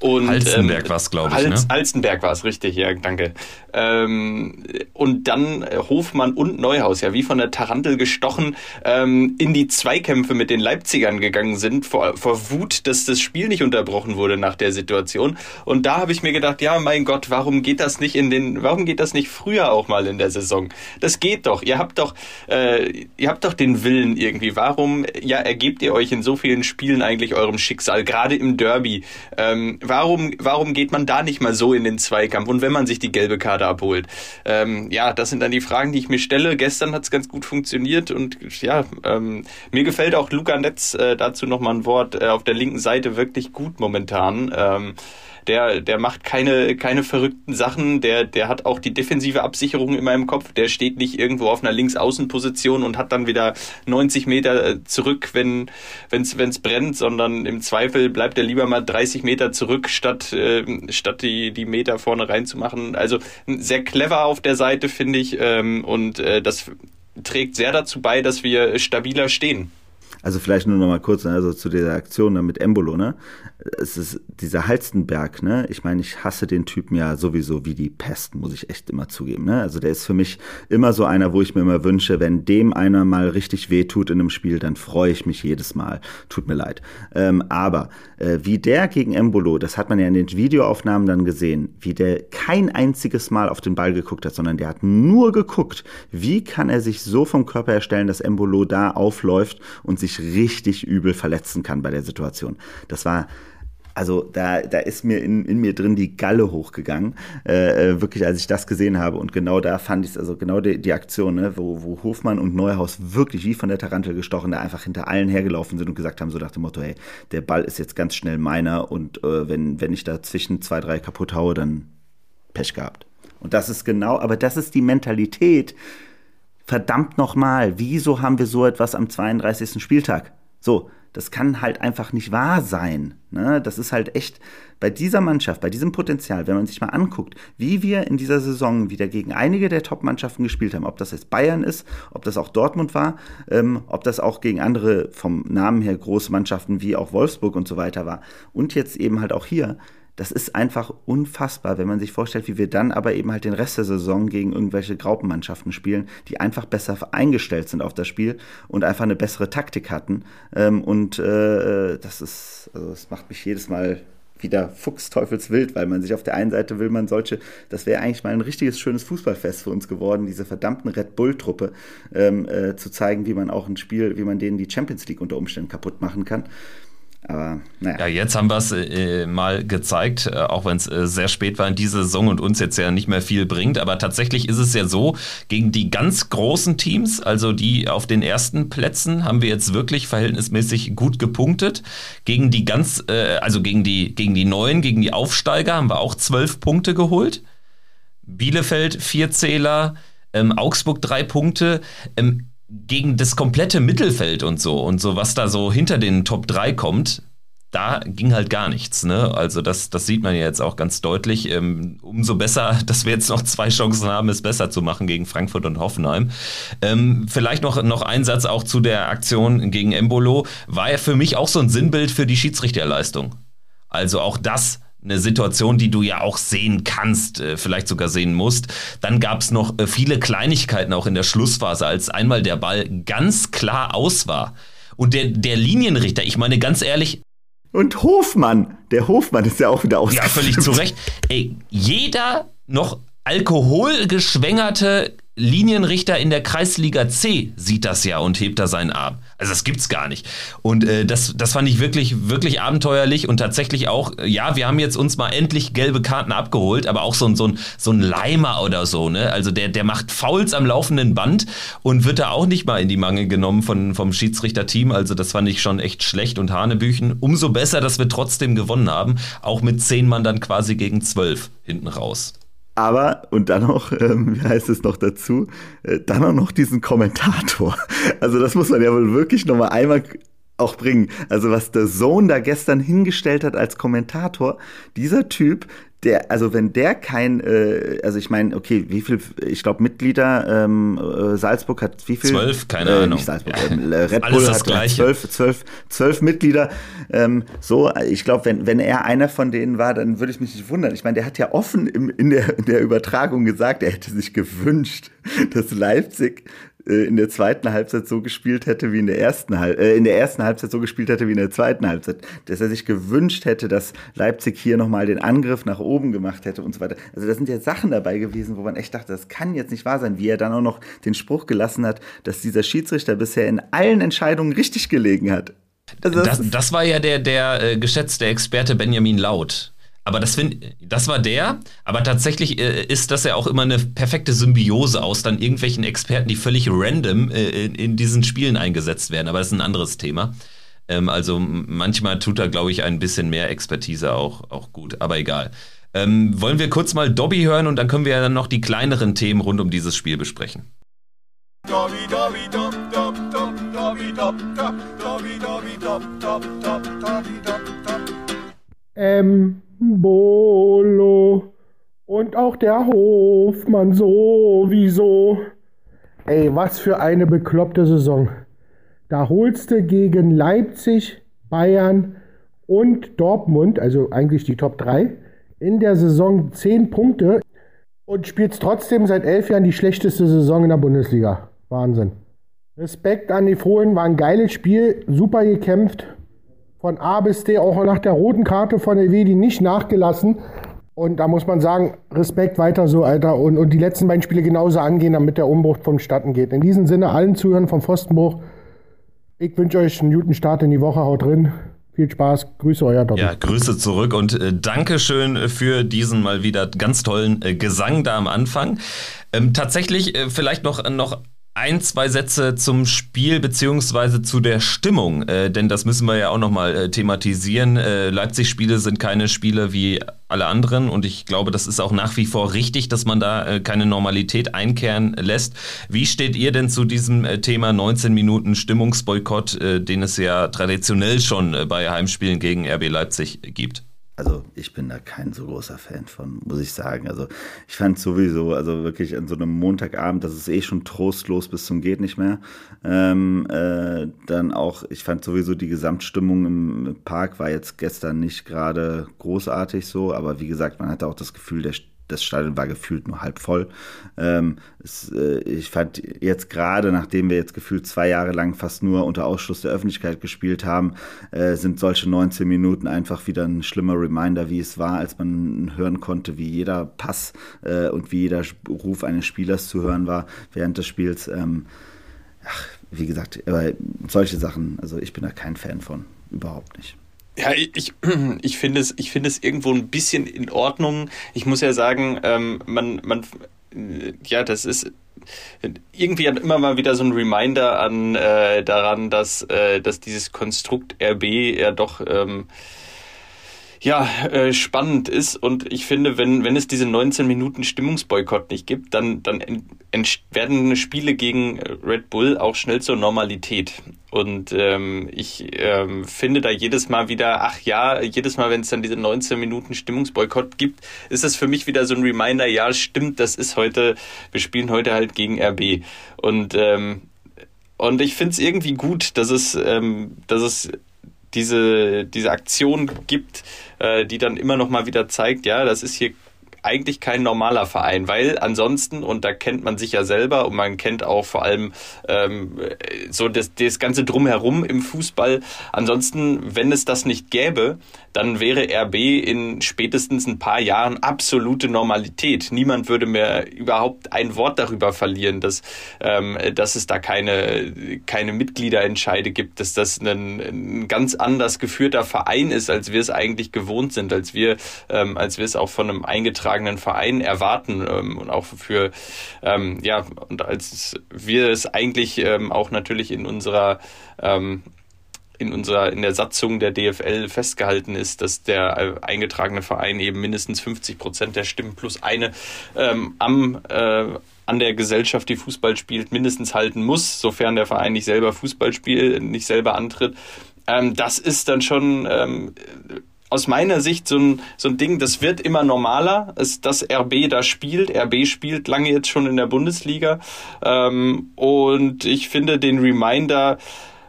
Und, Halstenberg ähm, war es, glaube ich. Hals, ne? Halstenberg war es, richtig, ja, danke. Ähm, und dann Hofmann und Neuhaus, ja, wie von der Tarantel gestochen, ähm, in die Zweikämpfe mit den Leipzigern gegangen sind, vor, vor Wut, dass das Spiel nicht unterbrochen wurde nach der Situation. Und da habe ich mir gedacht, ja, mein Gott, warum geht das nicht in den, warum geht das nicht früher auch mal in der Saison? Das geht doch. Ihr habt doch, äh, ihr habt doch den Willen irgendwie. Warum, ja, ergebt ihr euch in so vielen Spielen eigentlich eurem Schicksal, gerade im Derby? Ähm, warum, warum geht man da nicht mal so in den Zweikampf? Und wenn man sich die gelbe Karte abholt? Ähm, ja, das sind dann die Fragen, die ich mir stelle. Gestern hat es ganz gut funktioniert und ja, ähm, mir gefällt auch Luca Netz äh, dazu nochmal ein Wort äh, auf der linken Seite wirklich gut momentan. Ähm, der, der macht keine, keine verrückten Sachen, der, der hat auch die defensive Absicherung immer im Kopf, der steht nicht irgendwo auf einer Linksaußenposition und hat dann wieder 90 Meter äh, zurück, wenn es wenn's brennt, sondern im Zweifel bleibt er lieber mal 30 Meter zurück, statt, äh, statt die, die Meter vorne reinzumachen. Also sehr clever auf der Seite, finde ich, ähm, und äh, das trägt sehr dazu bei, dass wir stabiler stehen. Also vielleicht nur noch mal kurz also zu dieser Aktion mit Embolo, ne? Es ist dieser Halstenberg, ne? Ich meine, ich hasse den Typen ja sowieso wie die Pest, muss ich echt immer zugeben, ne? Also der ist für mich immer so einer, wo ich mir immer wünsche, wenn dem einer mal richtig wehtut in einem Spiel, dann freue ich mich jedes Mal. Tut mir leid. Ähm, aber äh, wie der gegen Embolo, das hat man ja in den Videoaufnahmen dann gesehen, wie der kein einziges Mal auf den Ball geguckt hat, sondern der hat nur geguckt, wie kann er sich so vom Körper erstellen, dass Embolo da aufläuft und sich richtig übel verletzen kann bei der Situation. Das war also da, da ist mir in, in mir drin die Galle hochgegangen, äh, äh wirklich, als ich das gesehen habe. Und genau da fand ich es, also genau die, die Aktion, ne, wo, wo Hofmann und Neuhaus wirklich wie von der Tarantel gestochen, da einfach hinter allen hergelaufen sind und gesagt haben, so nach dem Motto, hey, der Ball ist jetzt ganz schnell meiner und äh, wenn, wenn ich da zwischen zwei, drei kaputt haue, dann Pech gehabt. Und das ist genau, aber das ist die Mentalität, verdammt nochmal, wieso haben wir so etwas am 32. Spieltag? So, das kann halt einfach nicht wahr sein. Ne? Das ist halt echt bei dieser Mannschaft, bei diesem Potenzial, wenn man sich mal anguckt, wie wir in dieser Saison wieder gegen einige der Top-Mannschaften gespielt haben, ob das jetzt Bayern ist, ob das auch Dortmund war, ähm, ob das auch gegen andere vom Namen her große Mannschaften wie auch Wolfsburg und so weiter war und jetzt eben halt auch hier, das ist einfach unfassbar, wenn man sich vorstellt, wie wir dann aber eben halt den Rest der Saison gegen irgendwelche Graupenmannschaften spielen, die einfach besser eingestellt sind auf das Spiel und einfach eine bessere Taktik hatten. Ähm, und äh, das ist, also das macht mich jedes Mal wieder fuchsteufelswild, weil man sich auf der einen Seite will man solche, das wäre eigentlich mal ein richtiges schönes Fußballfest für uns geworden, diese verdammten Red Bull-Truppe ähm, äh, zu zeigen, wie man auch ein Spiel, wie man denen die Champions League unter Umständen kaputt machen kann. Aber naja. Ja, jetzt haben wir es äh, mal gezeigt, äh, auch wenn es äh, sehr spät war in dieser Saison und uns jetzt ja nicht mehr viel bringt. Aber tatsächlich ist es ja so, gegen die ganz großen Teams, also die auf den ersten Plätzen, haben wir jetzt wirklich verhältnismäßig gut gepunktet. Gegen die ganz, äh, also gegen die, gegen die neuen, gegen die Aufsteiger haben wir auch zwölf Punkte geholt. Bielefeld vier Zähler, ähm, Augsburg drei Punkte. Ähm, gegen das komplette Mittelfeld und so und so, was da so hinter den Top 3 kommt, da ging halt gar nichts. Ne? Also das, das sieht man ja jetzt auch ganz deutlich. Ähm, umso besser, (laughs) dass wir jetzt noch zwei Chancen haben, es besser zu machen gegen Frankfurt und Hoffenheim. Ähm, vielleicht noch, noch ein Satz auch zu der Aktion gegen Embolo. War ja für mich auch so ein Sinnbild für die Schiedsrichterleistung. Also auch das eine Situation, die du ja auch sehen kannst, äh, vielleicht sogar sehen musst. Dann gab es noch äh, viele Kleinigkeiten auch in der Schlussphase, als einmal der Ball ganz klar aus war. Und der, der Linienrichter, ich meine ganz ehrlich. Und Hofmann, der Hofmann ist ja auch wieder aus. Ja, völlig zu Recht. Ey, jeder noch alkoholgeschwängerte Linienrichter in der Kreisliga C sieht das ja und hebt da seinen Arm. Also das gibt's gar nicht. Und äh, das, das fand ich wirklich, wirklich abenteuerlich und tatsächlich auch, ja, wir haben jetzt uns mal endlich gelbe Karten abgeholt, aber auch so ein, so ein, so ein Leimer oder so, ne? Also der, der macht Fouls am laufenden Band und wird da auch nicht mal in die Mangel genommen von, vom Schiedsrichterteam. Also das fand ich schon echt schlecht und Hanebüchen. Umso besser, dass wir trotzdem gewonnen haben. Auch mit zehn Mann dann quasi gegen zwölf hinten raus. Aber, und dann noch, (laughs) ähm, wie heißt es noch dazu, äh, dann auch noch diesen Kommentator. (laughs) Also das muss man ja wohl wirklich nochmal einmal auch bringen. Also was der Sohn da gestern hingestellt hat als Kommentator, dieser Typ, der, also wenn der kein, äh, also ich meine, okay, wie viel, ich glaube Mitglieder, ähm, äh, Salzburg hat wie viel? Zwölf, keine äh, Ahnung. Nicht Salzburg, ja. äh, Red Bull hat zwölf, zwölf, zwölf Mitglieder. Ähm, so, ich glaube, wenn, wenn er einer von denen war, dann würde ich mich nicht wundern. Ich meine, der hat ja offen im, in, der, in der Übertragung gesagt, er hätte sich gewünscht, (laughs) dass Leipzig äh, in der zweiten Halbzeit so gespielt hätte wie in der ersten äh, in der ersten Halbzeit so gespielt hätte wie in der zweiten Halbzeit, dass er sich gewünscht hätte, dass Leipzig hier nochmal den Angriff nach oben gemacht hätte und so weiter. Also da sind ja Sachen dabei gewesen, wo man echt dachte, das kann jetzt nicht wahr sein, wie er dann auch noch den Spruch gelassen hat, dass dieser Schiedsrichter bisher in allen Entscheidungen richtig gelegen hat. Also das, das, das, war ja der, der äh, geschätzte Experte Benjamin Laut. Aber das, find, das war der, aber tatsächlich äh, ist das ja auch immer eine perfekte Symbiose aus dann irgendwelchen Experten, die völlig random äh, in, in, diesen Spielen eingesetzt werden. Aber das ist ein anderes Thema. Ähm, also manchmal tut da, glaube ich, ein bisschen mehr Expertise auch, auch gut, aber egal. Ähm, wollen wir kurz mal Dobby hören und dann können wir ja dann noch die kleineren Themen rund um dieses Spiel besprechen. Dobby, Dobby, Dob, Dob, Dob, Dobby, Dob, Dob, Dobby, Dobby, Dob, Dob, Dob, Dobby, Dob, Dob. Bolo und auch der Hofmann sowieso. Ey, was für eine bekloppte Saison. Da holst du gegen Leipzig, Bayern und Dortmund, also eigentlich die Top 3, in der Saison 10 Punkte und spielst trotzdem seit elf Jahren die schlechteste Saison in der Bundesliga. Wahnsinn. Respekt an die Fohlen, war ein geiles Spiel, super gekämpft von A bis D, auch nach der roten Karte von der Wedi nicht nachgelassen. Und da muss man sagen, Respekt weiter so, Alter. Und, und die letzten beiden Spiele genauso angehen, damit der Umbruch vonstatten geht. In diesem Sinne, allen Zuhörern vom Pfostenbruch, ich wünsche euch einen guten Start in die Woche. Haut drin. Viel Spaß. Grüße, euer Doppel. Ja, Grüße zurück und äh, Dankeschön für diesen mal wieder ganz tollen äh, Gesang da am Anfang. Ähm, tatsächlich äh, vielleicht noch, noch ein, zwei Sätze zum Spiel beziehungsweise zu der Stimmung, äh, denn das müssen wir ja auch nochmal äh, thematisieren. Äh, Leipzig-Spiele sind keine Spiele wie alle anderen und ich glaube, das ist auch nach wie vor richtig, dass man da äh, keine Normalität einkehren lässt. Wie steht ihr denn zu diesem äh, Thema 19 Minuten Stimmungsboykott, äh, den es ja traditionell schon bei Heimspielen gegen RB Leipzig gibt? Also ich bin da kein so großer Fan von, muss ich sagen. Also ich fand sowieso, also wirklich an so einem Montagabend, das ist eh schon trostlos bis zum geht nicht mehr. Ähm, äh, dann auch, ich fand sowieso die Gesamtstimmung im Park war jetzt gestern nicht gerade großartig so, aber wie gesagt, man hatte auch das Gefühl, der das Stadion war gefühlt nur halb voll. Ähm, es, äh, ich fand jetzt gerade, nachdem wir jetzt gefühlt zwei Jahre lang fast nur unter Ausschluss der Öffentlichkeit gespielt haben, äh, sind solche 19 Minuten einfach wieder ein schlimmer Reminder, wie es war, als man hören konnte, wie jeder Pass äh, und wie jeder Ruf eines Spielers zu hören war während des Spiels. Ähm, ach, wie gesagt, solche Sachen, also ich bin da kein Fan von, überhaupt nicht. Ja, ich, (clears throat) ich finde es, ich finde es irgendwo ein bisschen in Ordnung. Ich muss ja sagen, ähm, man, man, ja, das ist irgendwie hat immer mal wieder so ein Reminder an äh, daran, dass, äh, dass dieses Konstrukt RB ja doch ähm, ja, äh, spannend ist. Und ich finde, wenn, wenn es diese 19 Minuten Stimmungsboykott nicht gibt, dann, dann werden Spiele gegen Red Bull auch schnell zur Normalität. Und ähm, ich ähm, finde da jedes Mal wieder, ach ja, jedes Mal, wenn es dann diese 19 Minuten Stimmungsboykott gibt, ist das für mich wieder so ein Reminder, ja, stimmt, das ist heute, wir spielen heute halt gegen RB. Und ähm, und ich finde es irgendwie gut, dass es, ähm, dass es diese, diese Aktion gibt, äh, die dann immer noch mal wieder zeigt, ja, das ist hier eigentlich kein normaler Verein, weil ansonsten, und da kennt man sich ja selber und man kennt auch vor allem ähm, so das, das ganze Drumherum im Fußball, ansonsten, wenn es das nicht gäbe, dann wäre RB in spätestens ein paar Jahren absolute Normalität. Niemand würde mehr überhaupt ein Wort darüber verlieren, dass, ähm, dass es da keine, keine Mitgliederentscheide gibt, dass das ein, ein ganz anders geführter Verein ist, als wir es eigentlich gewohnt sind, als wir, ähm, als wir es auch von einem eingetragenen Verein erwarten ähm, und auch für, ähm, ja, und als wir es eigentlich ähm, auch natürlich in unserer ähm, in unserer in der Satzung der DFL festgehalten ist, dass der äh, eingetragene Verein eben mindestens 50 Prozent der Stimmen plus eine ähm, am äh, an der Gesellschaft, die Fußball spielt, mindestens halten muss, sofern der Verein nicht selber Fußball spielt, nicht selber antritt. Ähm, das ist dann schon ähm, aus meiner Sicht so ein, so ein Ding, das wird immer normaler, ist, dass RB da spielt. RB spielt lange jetzt schon in der Bundesliga. Ähm, und ich finde den Reminder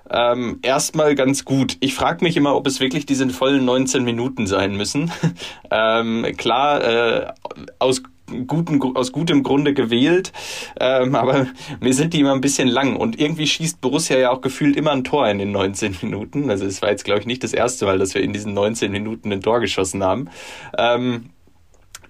ähm, erstmal ganz gut. Ich frage mich immer, ob es wirklich diese vollen 19 Minuten sein müssen. (laughs) ähm, klar, äh, aus guten, aus gutem Grunde gewählt, ähm, aber mir sind die immer ein bisschen lang und irgendwie schießt Borussia ja auch gefühlt immer ein Tor in den 19 Minuten. Also es war jetzt, glaube ich, nicht das erste Mal, dass wir in diesen 19 Minuten ein Tor geschossen haben. Ähm,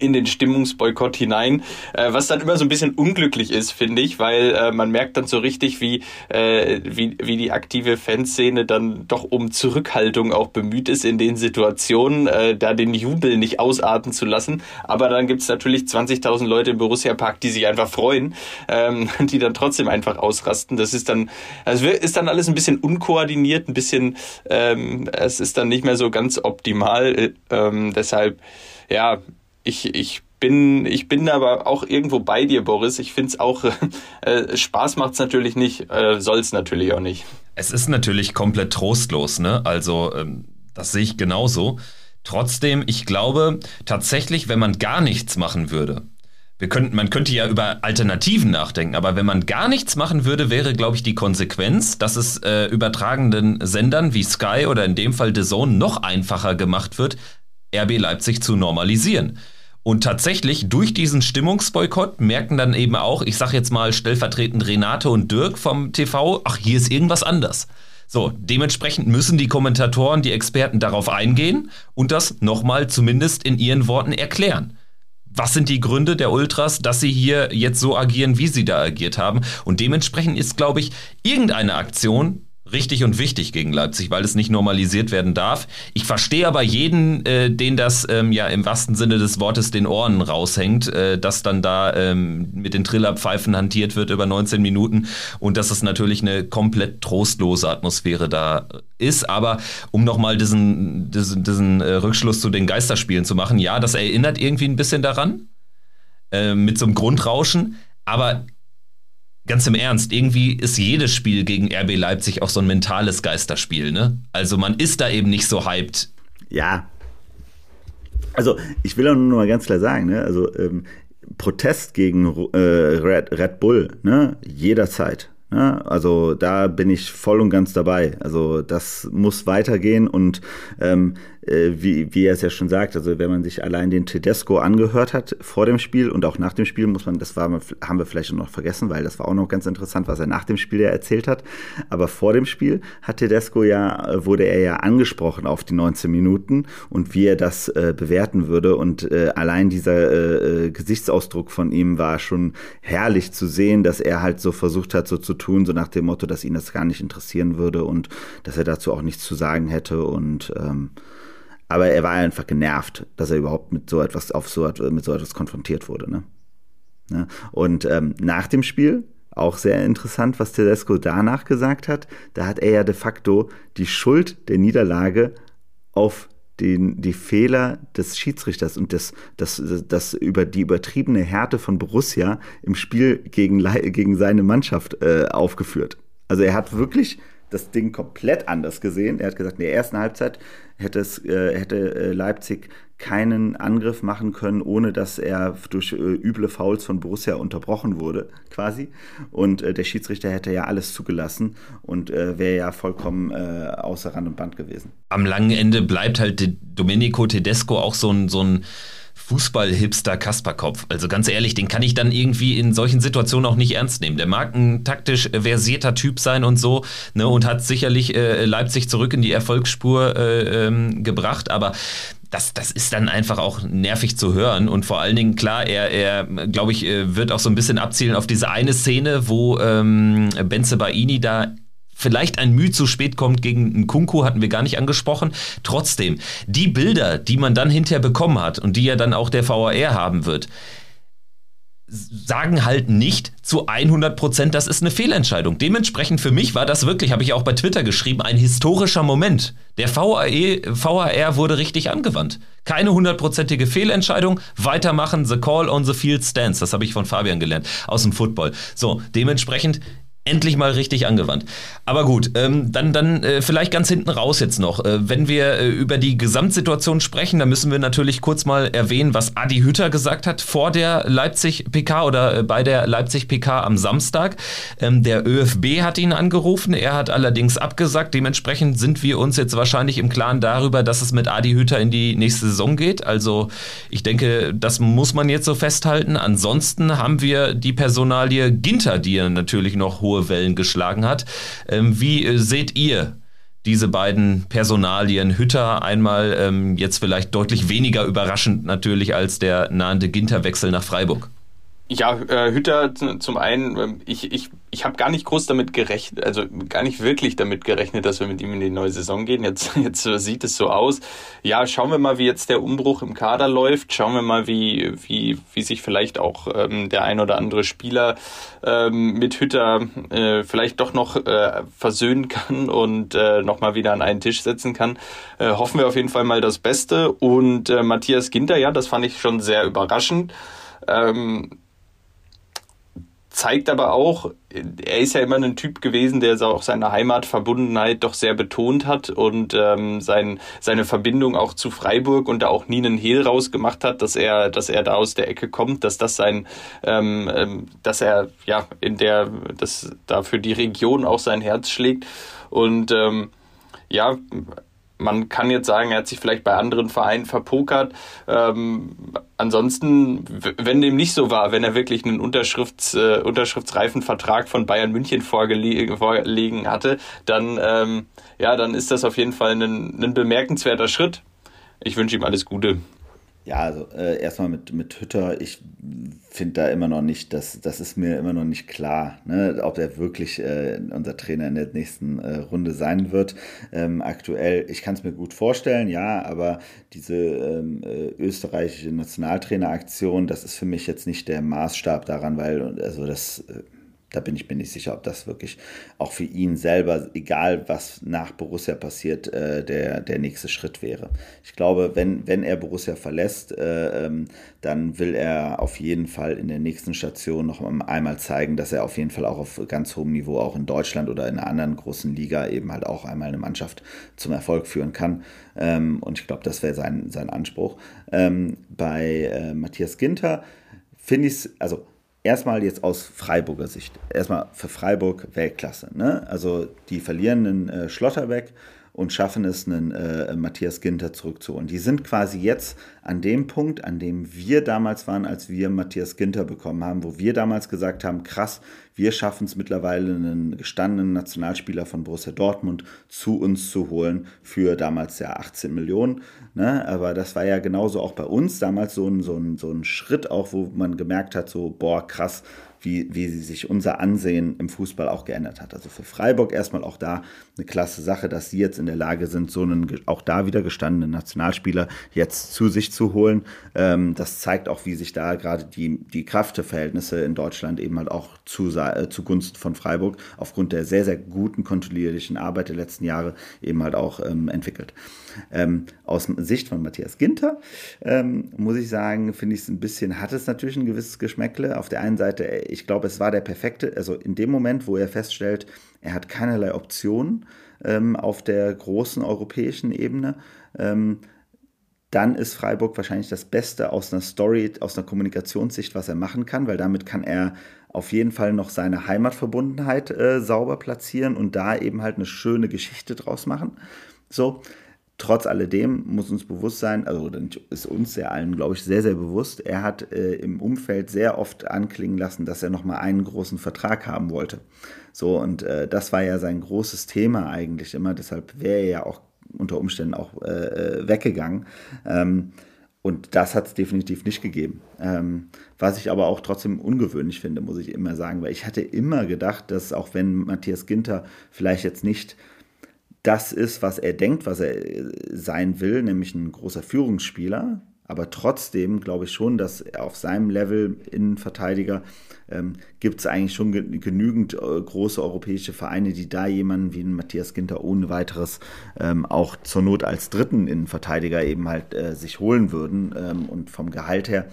in den Stimmungsboykott hinein, äh, was dann immer so ein bisschen unglücklich ist, finde ich, weil äh, man merkt dann so richtig, wie, äh, wie, wie die aktive Fanszene dann doch um Zurückhaltung auch bemüht ist in den Situationen, äh, da den Jubel nicht ausarten zu lassen. Aber dann gibt's natürlich 20.000 Leute im Borussia Park, die sich einfach freuen, ähm, (laughs) die dann trotzdem einfach ausrasten. Das ist dann, also ist dann alles ein bisschen unkoordiniert, ein bisschen, ähm, es ist dann nicht mehr so ganz optimal. Äh, ähm, deshalb, ja, ich, ich bin, ich bin aber auch irgendwo bei dir, Boris. Ich finde es auch, (laughs) äh, Spaß macht es natürlich nicht, äh, soll es natürlich auch nicht. Es ist natürlich komplett trostlos, ne? Also, ähm, das sehe ich genauso. Trotzdem, ich glaube tatsächlich, wenn man gar nichts machen würde, wir könnten, man könnte ja über Alternativen nachdenken, aber wenn man gar nichts machen würde, wäre, glaube ich, die Konsequenz, dass es äh, übertragenden Sendern wie Sky oder in dem Fall The Zone noch einfacher gemacht wird, RB Leipzig zu normalisieren. Und tatsächlich durch diesen Stimmungsboykott merken dann eben auch, ich sage jetzt mal stellvertretend Renate und Dirk vom TV, ach, hier ist irgendwas anders. So, dementsprechend müssen die Kommentatoren, die Experten darauf eingehen und das nochmal zumindest in ihren Worten erklären. Was sind die Gründe der Ultras, dass sie hier jetzt so agieren, wie sie da agiert haben? Und dementsprechend ist, glaube ich, irgendeine Aktion richtig und wichtig gegen Leipzig, weil es nicht normalisiert werden darf. Ich verstehe aber jeden, äh, den das ähm, ja im wahrsten Sinne des Wortes den Ohren raushängt, äh, dass dann da ähm, mit den Trillerpfeifen hantiert wird über 19 Minuten und dass es natürlich eine komplett trostlose Atmosphäre da ist. Aber um nochmal diesen, diesen, diesen äh, Rückschluss zu den Geisterspielen zu machen, ja, das erinnert irgendwie ein bisschen daran, äh, mit so einem Grundrauschen, aber ganz im Ernst, irgendwie ist jedes Spiel gegen RB Leipzig auch so ein mentales Geisterspiel, ne? Also man ist da eben nicht so hyped. Ja. Also ich will auch nur mal ganz klar sagen, ne? Also ähm, Protest gegen äh, Red, Red Bull, ne? Jederzeit. Ne? Also da bin ich voll und ganz dabei. Also das muss weitergehen und ähm, äh, wie, wie er es ja schon sagt, also wenn man sich allein den Tedesco angehört hat vor dem Spiel und auch nach dem Spiel, muss man, das war, haben wir vielleicht noch vergessen, weil das war auch noch ganz interessant, was er nach dem Spiel ja erzählt hat. Aber vor dem Spiel hat Tedesco ja, wurde er ja angesprochen auf die 19 Minuten und wie er das äh, bewerten würde. Und äh, allein dieser äh, äh, Gesichtsausdruck von ihm war schon herrlich zu sehen, dass er halt so versucht hat, so zu tun, so nach dem Motto, dass ihn das gar nicht interessieren würde und dass er dazu auch nichts zu sagen hätte. Und ähm, aber er war einfach genervt, dass er überhaupt mit so etwas auf so mit so etwas konfrontiert wurde. Ne? Ja, und ähm, nach dem Spiel auch sehr interessant, was Tedesco danach gesagt hat. Da hat er ja de facto die Schuld der Niederlage auf den, die Fehler des Schiedsrichters und das, das, das über die übertriebene Härte von Borussia im Spiel gegen, gegen seine Mannschaft äh, aufgeführt. Also er hat wirklich das Ding komplett anders gesehen. Er hat gesagt, in der ersten Halbzeit hätte, es, äh, hätte äh, Leipzig keinen Angriff machen können, ohne dass er durch äh, üble Fouls von Borussia unterbrochen wurde, quasi. Und äh, der Schiedsrichter hätte ja alles zugelassen und äh, wäre ja vollkommen äh, außer Rand und Band gewesen. Am langen Ende bleibt halt Domenico Tedesco auch so ein, so ein Fußball-Hipster Kasperkopf. Also ganz ehrlich, den kann ich dann irgendwie in solchen Situationen auch nicht ernst nehmen. Der mag ein taktisch versierter Typ sein und so, ne, und hat sicherlich äh, Leipzig zurück in die Erfolgsspur äh, ähm, gebracht, aber das, das ist dann einfach auch nervig zu hören. Und vor allen Dingen, klar, er, er glaube ich, äh, wird auch so ein bisschen abzielen auf diese eine Szene, wo ähm, Benze Baini da vielleicht ein Mühe zu spät kommt gegen einen Kunku, hatten wir gar nicht angesprochen. Trotzdem, die Bilder, die man dann hinterher bekommen hat und die ja dann auch der VAR haben wird, sagen halt nicht zu 100 Prozent, das ist eine Fehlentscheidung. Dementsprechend für mich war das wirklich, habe ich auch bei Twitter geschrieben, ein historischer Moment. Der VAE, VAR wurde richtig angewandt. Keine hundertprozentige Fehlentscheidung. Weitermachen, the call on the field stands. Das habe ich von Fabian gelernt aus dem Football. So, dementsprechend endlich mal richtig angewandt. Aber gut, ähm, dann, dann äh, vielleicht ganz hinten raus jetzt noch. Äh, wenn wir äh, über die Gesamtsituation sprechen, dann müssen wir natürlich kurz mal erwähnen, was Adi Hütter gesagt hat vor der Leipzig-PK oder äh, bei der Leipzig-PK am Samstag. Ähm, der ÖFB hat ihn angerufen, er hat allerdings abgesagt. Dementsprechend sind wir uns jetzt wahrscheinlich im Klaren darüber, dass es mit Adi Hütter in die nächste Saison geht. Also ich denke, das muss man jetzt so festhalten. Ansonsten haben wir die Personalie Ginter, die natürlich noch hoch hohe Wellen geschlagen hat. Ähm, wie äh, seht ihr diese beiden Personalien Hütter einmal ähm, jetzt vielleicht deutlich weniger überraschend natürlich als der nahende Ginterwechsel nach Freiburg? Ja, äh, Hütter zum einen, ähm, ich, ich, ich habe gar nicht groß damit gerechnet, also gar nicht wirklich damit gerechnet, dass wir mit ihm in die neue Saison gehen. Jetzt, (laughs) jetzt sieht es so aus. Ja, schauen wir mal, wie jetzt der Umbruch im Kader läuft. Schauen wir mal, wie, wie, wie sich vielleicht auch ähm, der ein oder andere Spieler ähm, mit Hütter äh, vielleicht doch noch äh, versöhnen kann und äh, nochmal wieder an einen Tisch setzen kann. Äh, hoffen wir auf jeden Fall mal das Beste. Und äh, Matthias Ginter, ja, das fand ich schon sehr überraschend. Ähm, zeigt aber auch, er ist ja immer ein Typ gewesen, der auch seine Heimatverbundenheit doch sehr betont hat und ähm, sein, seine Verbindung auch zu Freiburg und da auch nie einen Hehl rausgemacht hat, dass er, dass er da aus der Ecke kommt, dass das sein, ähm, ähm, dass er ja in der, dass da für die Region auch sein Herz schlägt. Und ähm, ja, man kann jetzt sagen, er hat sich vielleicht bei anderen Vereinen verpokert. Ähm, ansonsten, wenn dem nicht so war, wenn er wirklich einen Unterschrifts, äh, unterschriftsreifen Vertrag von Bayern München vorgelegen, vorgelegen hatte, dann, ähm, ja, dann ist das auf jeden Fall ein, ein bemerkenswerter Schritt. Ich wünsche ihm alles Gute. Ja, also äh, erstmal mit, mit Hütter, ich finde da immer noch nicht, das, das ist mir immer noch nicht klar, ne, ob er wirklich äh, unser Trainer in der nächsten äh, Runde sein wird. Ähm, aktuell, ich kann es mir gut vorstellen, ja, aber diese ähm, äh, österreichische Nationaltraineraktion, das ist für mich jetzt nicht der Maßstab daran, weil also das äh, da bin ich mir nicht sicher, ob das wirklich auch für ihn selber, egal was nach Borussia passiert, äh, der, der nächste Schritt wäre. Ich glaube, wenn, wenn er Borussia verlässt, äh, ähm, dann will er auf jeden Fall in der nächsten Station noch einmal zeigen, dass er auf jeden Fall auch auf ganz hohem Niveau, auch in Deutschland oder in einer anderen großen Liga, eben halt auch einmal eine Mannschaft zum Erfolg führen kann. Ähm, und ich glaube, das wäre sein, sein Anspruch. Ähm, bei äh, Matthias Ginter finde ich es, also erstmal jetzt aus Freiburger Sicht. Erstmal für Freiburg Weltklasse. Ne? Also die verlieren einen äh, Schlotterbeck und schaffen es, einen äh, Matthias Ginter zurückzuholen. Die sind quasi jetzt an dem Punkt, an dem wir damals waren, als wir Matthias Ginter bekommen haben, wo wir damals gesagt haben, krass, wir schaffen es mittlerweile, einen gestandenen Nationalspieler von Borussia Dortmund zu uns zu holen für damals ja 18 Millionen. Ne? Aber das war ja genauso auch bei uns damals so ein, so, ein, so ein Schritt auch, wo man gemerkt hat, so, boah, krass, wie, wie sich unser Ansehen im Fußball auch geändert hat. Also für Freiburg erstmal auch da eine klasse Sache, dass sie jetzt in der Lage sind, so einen auch da wieder gestandenen Nationalspieler jetzt zu sich zu holen. Ähm, das zeigt auch, wie sich da gerade die, die Kraftverhältnisse in Deutschland eben halt auch zu, äh, zugunsten von Freiburg aufgrund der sehr, sehr guten kontinuierlichen Arbeit der letzten Jahre eben halt auch ähm, entwickelt. Ähm, aus Sicht von Matthias Ginter ähm, muss ich sagen, finde ich es ein bisschen, hat es natürlich ein gewisses Geschmäckle. Auf der einen Seite, ich glaube, es war der perfekte, also in dem Moment, wo er feststellt, er hat keinerlei Optionen ähm, auf der großen europäischen Ebene, ähm, dann ist Freiburg wahrscheinlich das Beste aus einer Story, aus einer Kommunikationssicht, was er machen kann, weil damit kann er auf jeden Fall noch seine Heimatverbundenheit äh, sauber platzieren und da eben halt eine schöne Geschichte draus machen. So, trotz alledem muss uns bewusst sein, also ist uns ja allen, glaube ich, sehr, sehr bewusst, er hat äh, im Umfeld sehr oft anklingen lassen, dass er nochmal einen großen Vertrag haben wollte. So, und äh, das war ja sein großes Thema eigentlich immer, deshalb wäre er ja auch unter Umständen auch äh, äh weggegangen. Ähm, und das hat es definitiv nicht gegeben. Ähm, was ich aber auch trotzdem ungewöhnlich finde, muss ich immer sagen, weil ich hatte immer gedacht, dass auch wenn Matthias Ginter vielleicht jetzt nicht das ist, was er denkt, was er äh, sein will, nämlich ein großer Führungsspieler. Aber trotzdem glaube ich schon, dass auf seinem Level Innenverteidiger ähm, gibt es eigentlich schon genügend äh, große europäische Vereine, die da jemanden wie Matthias Ginter ohne weiteres ähm, auch zur Not als dritten Innenverteidiger eben halt äh, sich holen würden. Ähm, und vom Gehalt her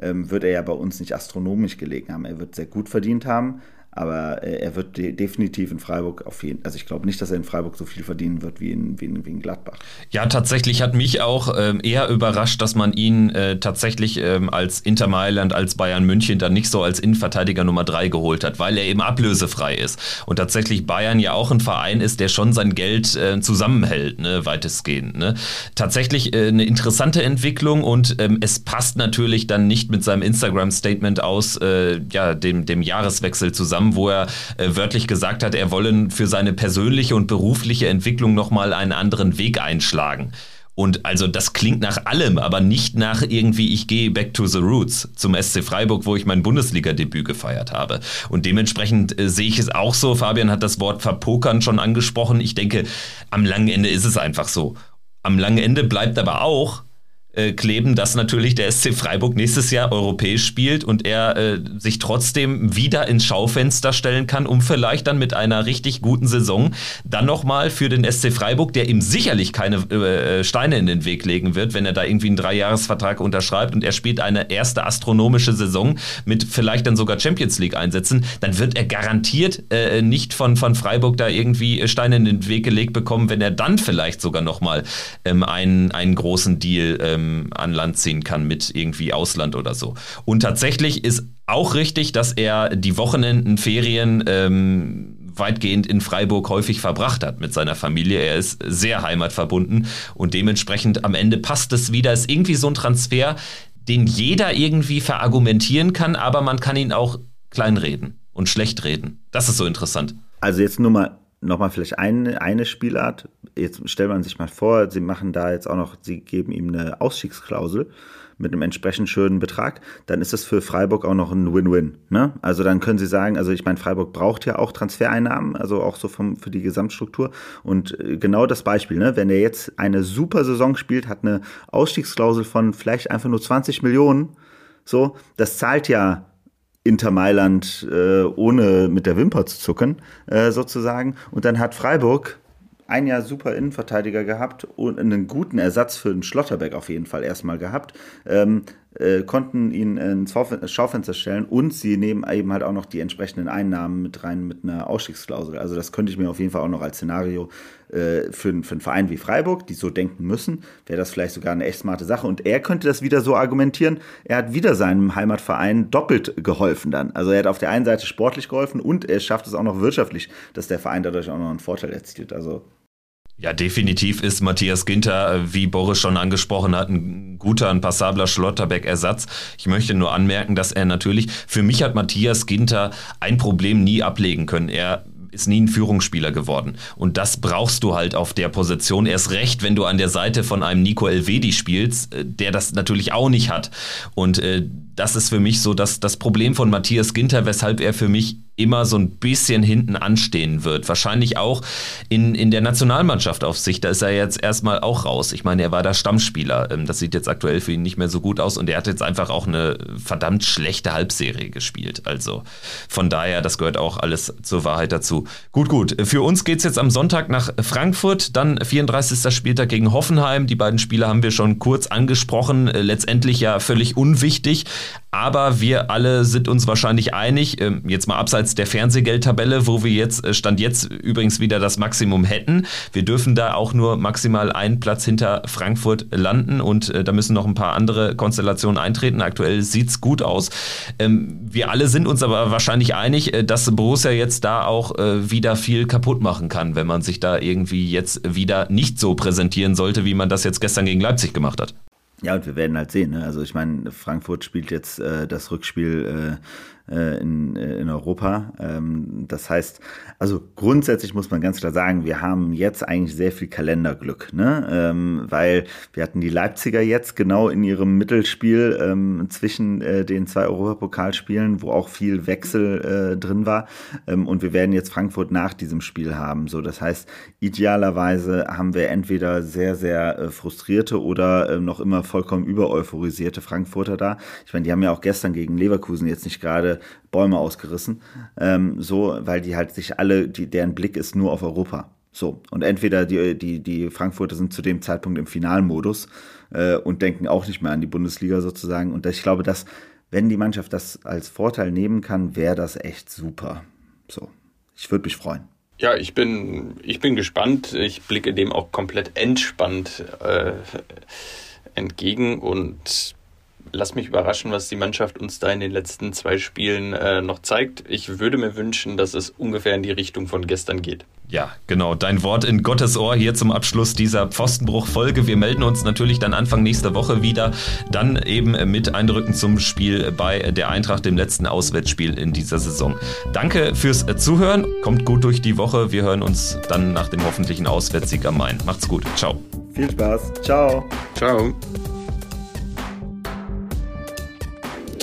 ähm, wird er ja bei uns nicht astronomisch gelegen haben. Er wird sehr gut verdient haben, aber äh, er wird de definitiv in Freiburg auf jeden also ich glaube nicht, dass er in Freiburg so viel verdienen wird wie in, wie in, wie in Gladbach. Ja, tatsächlich hat mich auch ähm, eher überrascht, dass man ihn äh, tatsächlich ähm, als Inter Mailand, als Bayern München dann nicht so als Innenverteidiger Nummer drei geholt hat, weil er eben ablösefrei ist. Und tatsächlich Bayern ja auch ein Verein ist, der schon sein Geld äh, zusammenhält, ne, weitestgehend. Ne. Tatsächlich äh, eine interessante Entwicklung und ähm, es passt natürlich dann nicht mit seinem Instagram-Statement aus äh, ja, dem, dem Jahreswechsel zusammen, wo er äh, wörtlich gesagt hat, er wolle für seine persönliche und berufliche Entwicklung nochmal einen anderen Weg einschlagen. Und also das klingt nach allem, aber nicht nach irgendwie, ich gehe back to the roots zum SC Freiburg, wo ich mein Bundesliga-Debüt gefeiert habe. Und dementsprechend äh, sehe ich es auch so. Fabian hat das Wort verpokern schon angesprochen. Ich denke, am langen Ende ist es einfach so. Am langen Ende bleibt aber auch, äh, kleben, dass natürlich der SC Freiburg nächstes Jahr europäisch spielt und er äh, sich trotzdem wieder ins Schaufenster stellen kann, um vielleicht dann mit einer richtig guten Saison dann nochmal für den SC Freiburg, der ihm sicherlich keine äh, Steine in den Weg legen wird, wenn er da irgendwie einen Dreijahresvertrag unterschreibt und er spielt eine erste astronomische Saison mit vielleicht dann sogar Champions League einsetzen, dann wird er garantiert äh, nicht von, von Freiburg da irgendwie Steine in den Weg gelegt bekommen, wenn er dann vielleicht sogar nochmal ähm, einen, einen großen Deal ähm, an Land ziehen kann mit irgendwie Ausland oder so. Und tatsächlich ist auch richtig, dass er die Wochenenden, Ferien ähm, weitgehend in Freiburg häufig verbracht hat mit seiner Familie. Er ist sehr heimatverbunden und dementsprechend am Ende passt es wieder. Ist irgendwie so ein Transfer, den jeder irgendwie verargumentieren kann, aber man kann ihn auch kleinreden und schlecht reden. Das ist so interessant. Also jetzt nur mal nochmal vielleicht eine, eine Spielart. Jetzt stellt man sich mal vor, sie machen da jetzt auch noch, sie geben ihm eine Ausstiegsklausel mit einem entsprechend schönen Betrag, dann ist das für Freiburg auch noch ein Win-Win. Ne? Also dann können sie sagen, also ich meine, Freiburg braucht ja auch Transfereinnahmen, also auch so vom, für die Gesamtstruktur. Und äh, genau das Beispiel, ne? wenn er jetzt eine super Saison spielt, hat eine Ausstiegsklausel von vielleicht einfach nur 20 Millionen, so, das zahlt ja Inter Mailand äh, ohne mit der Wimper zu zucken, äh, sozusagen. Und dann hat Freiburg ein Jahr super Innenverteidiger gehabt und einen guten Ersatz für den Schlotterbeck auf jeden Fall erstmal gehabt. Ähm, äh, konnten ihn ins Schaufenster stellen und sie nehmen eben halt auch noch die entsprechenden Einnahmen mit rein mit einer Ausstiegsklausel. Also das könnte ich mir auf jeden Fall auch noch als Szenario äh, für, für einen Verein wie Freiburg, die so denken müssen, wäre das vielleicht sogar eine echt smarte Sache. Und er könnte das wieder so argumentieren, er hat wieder seinem Heimatverein doppelt geholfen dann. Also er hat auf der einen Seite sportlich geholfen und er schafft es auch noch wirtschaftlich, dass der Verein dadurch auch noch einen Vorteil erzielt. Also ja, definitiv ist Matthias Ginter, äh, wie Boris schon angesprochen hat, ein guter, ein passabler Schlotterbeck-Ersatz. Ich möchte nur anmerken, dass er natürlich, für mich hat Matthias Ginter ein Problem nie ablegen können. Er ist nie ein Führungsspieler geworden. Und das brauchst du halt auf der Position. Erst recht, wenn du an der Seite von einem Nico Elvedi spielst, äh, der das natürlich auch nicht hat. Und äh, das ist für mich so das, das Problem von Matthias Ginter, weshalb er für mich immer so ein bisschen hinten anstehen wird. Wahrscheinlich auch in, in der Nationalmannschaft auf sich. Da ist er jetzt erstmal auch raus. Ich meine, er war da Stammspieler. Ähm, das sieht jetzt aktuell für ihn nicht mehr so gut aus und er hat jetzt einfach auch eine verdammt schlechte Halbserie gespielt. Also von daher, das gehört auch alles zur Wahrheit dazu. Gut, gut. Für uns geht es jetzt am Sonntag nach Frankfurt, dann 34. Spieltag gegen Hoffenheim. Die beiden Spiele haben wir schon kurz angesprochen. Äh, letztendlich ja völlig unwichtig. Aber wir alle sind uns wahrscheinlich einig, ähm, jetzt mal abseits der Fernsehgeldtabelle, wo wir jetzt, äh, Stand jetzt übrigens wieder das Maximum hätten. Wir dürfen da auch nur maximal einen Platz hinter Frankfurt landen und äh, da müssen noch ein paar andere Konstellationen eintreten. Aktuell sieht es gut aus. Ähm, wir alle sind uns aber wahrscheinlich einig, äh, dass Borussia jetzt da auch wieder viel kaputt machen kann, wenn man sich da irgendwie jetzt wieder nicht so präsentieren sollte, wie man das jetzt gestern gegen Leipzig gemacht hat. Ja, und wir werden halt sehen. Ne? Also ich meine, Frankfurt spielt jetzt äh, das Rückspiel äh, in, äh, in Europa. Ähm, das heißt, also grundsätzlich muss man ganz klar sagen, wir haben jetzt eigentlich sehr viel Kalenderglück, ne? Ähm, weil wir hatten die Leipziger jetzt genau in ihrem Mittelspiel ähm, zwischen äh, den zwei Europapokalspielen, wo auch viel Wechsel äh, drin war. Ähm, und wir werden jetzt Frankfurt nach diesem Spiel haben. So, das heißt, idealerweise haben wir entweder sehr, sehr äh, frustrierte oder äh, noch immer vollkommen übereuphorisierte Frankfurter da. Ich meine, die haben ja auch gestern gegen Leverkusen jetzt nicht gerade Bäume ausgerissen. Ähm, so, weil die halt sich alle, die, deren Blick ist nur auf Europa. So, und entweder die, die, die Frankfurter sind zu dem Zeitpunkt im Finalmodus äh, und denken auch nicht mehr an die Bundesliga sozusagen. Und ich glaube, dass, wenn die Mannschaft das als Vorteil nehmen kann, wäre das echt super. So, ich würde mich freuen. Ja, ich bin, ich bin gespannt. Ich blicke dem auch komplett entspannt äh, entgegen und lass mich überraschen, was die Mannschaft uns da in den letzten zwei Spielen äh, noch zeigt. Ich würde mir wünschen, dass es ungefähr in die Richtung von gestern geht. Ja, genau. Dein Wort in Gottes Ohr hier zum Abschluss dieser Pfostenbruch-Folge. Wir melden uns natürlich dann Anfang nächster Woche wieder. Dann eben mit Eindrücken zum Spiel bei der Eintracht, dem letzten Auswärtsspiel in dieser Saison. Danke fürs Zuhören. Kommt gut durch die Woche. Wir hören uns dann nach dem hoffentlichen Auswärtssieg am Main. Macht's gut. Ciao. Viel Spaß. Ciao. Ciao.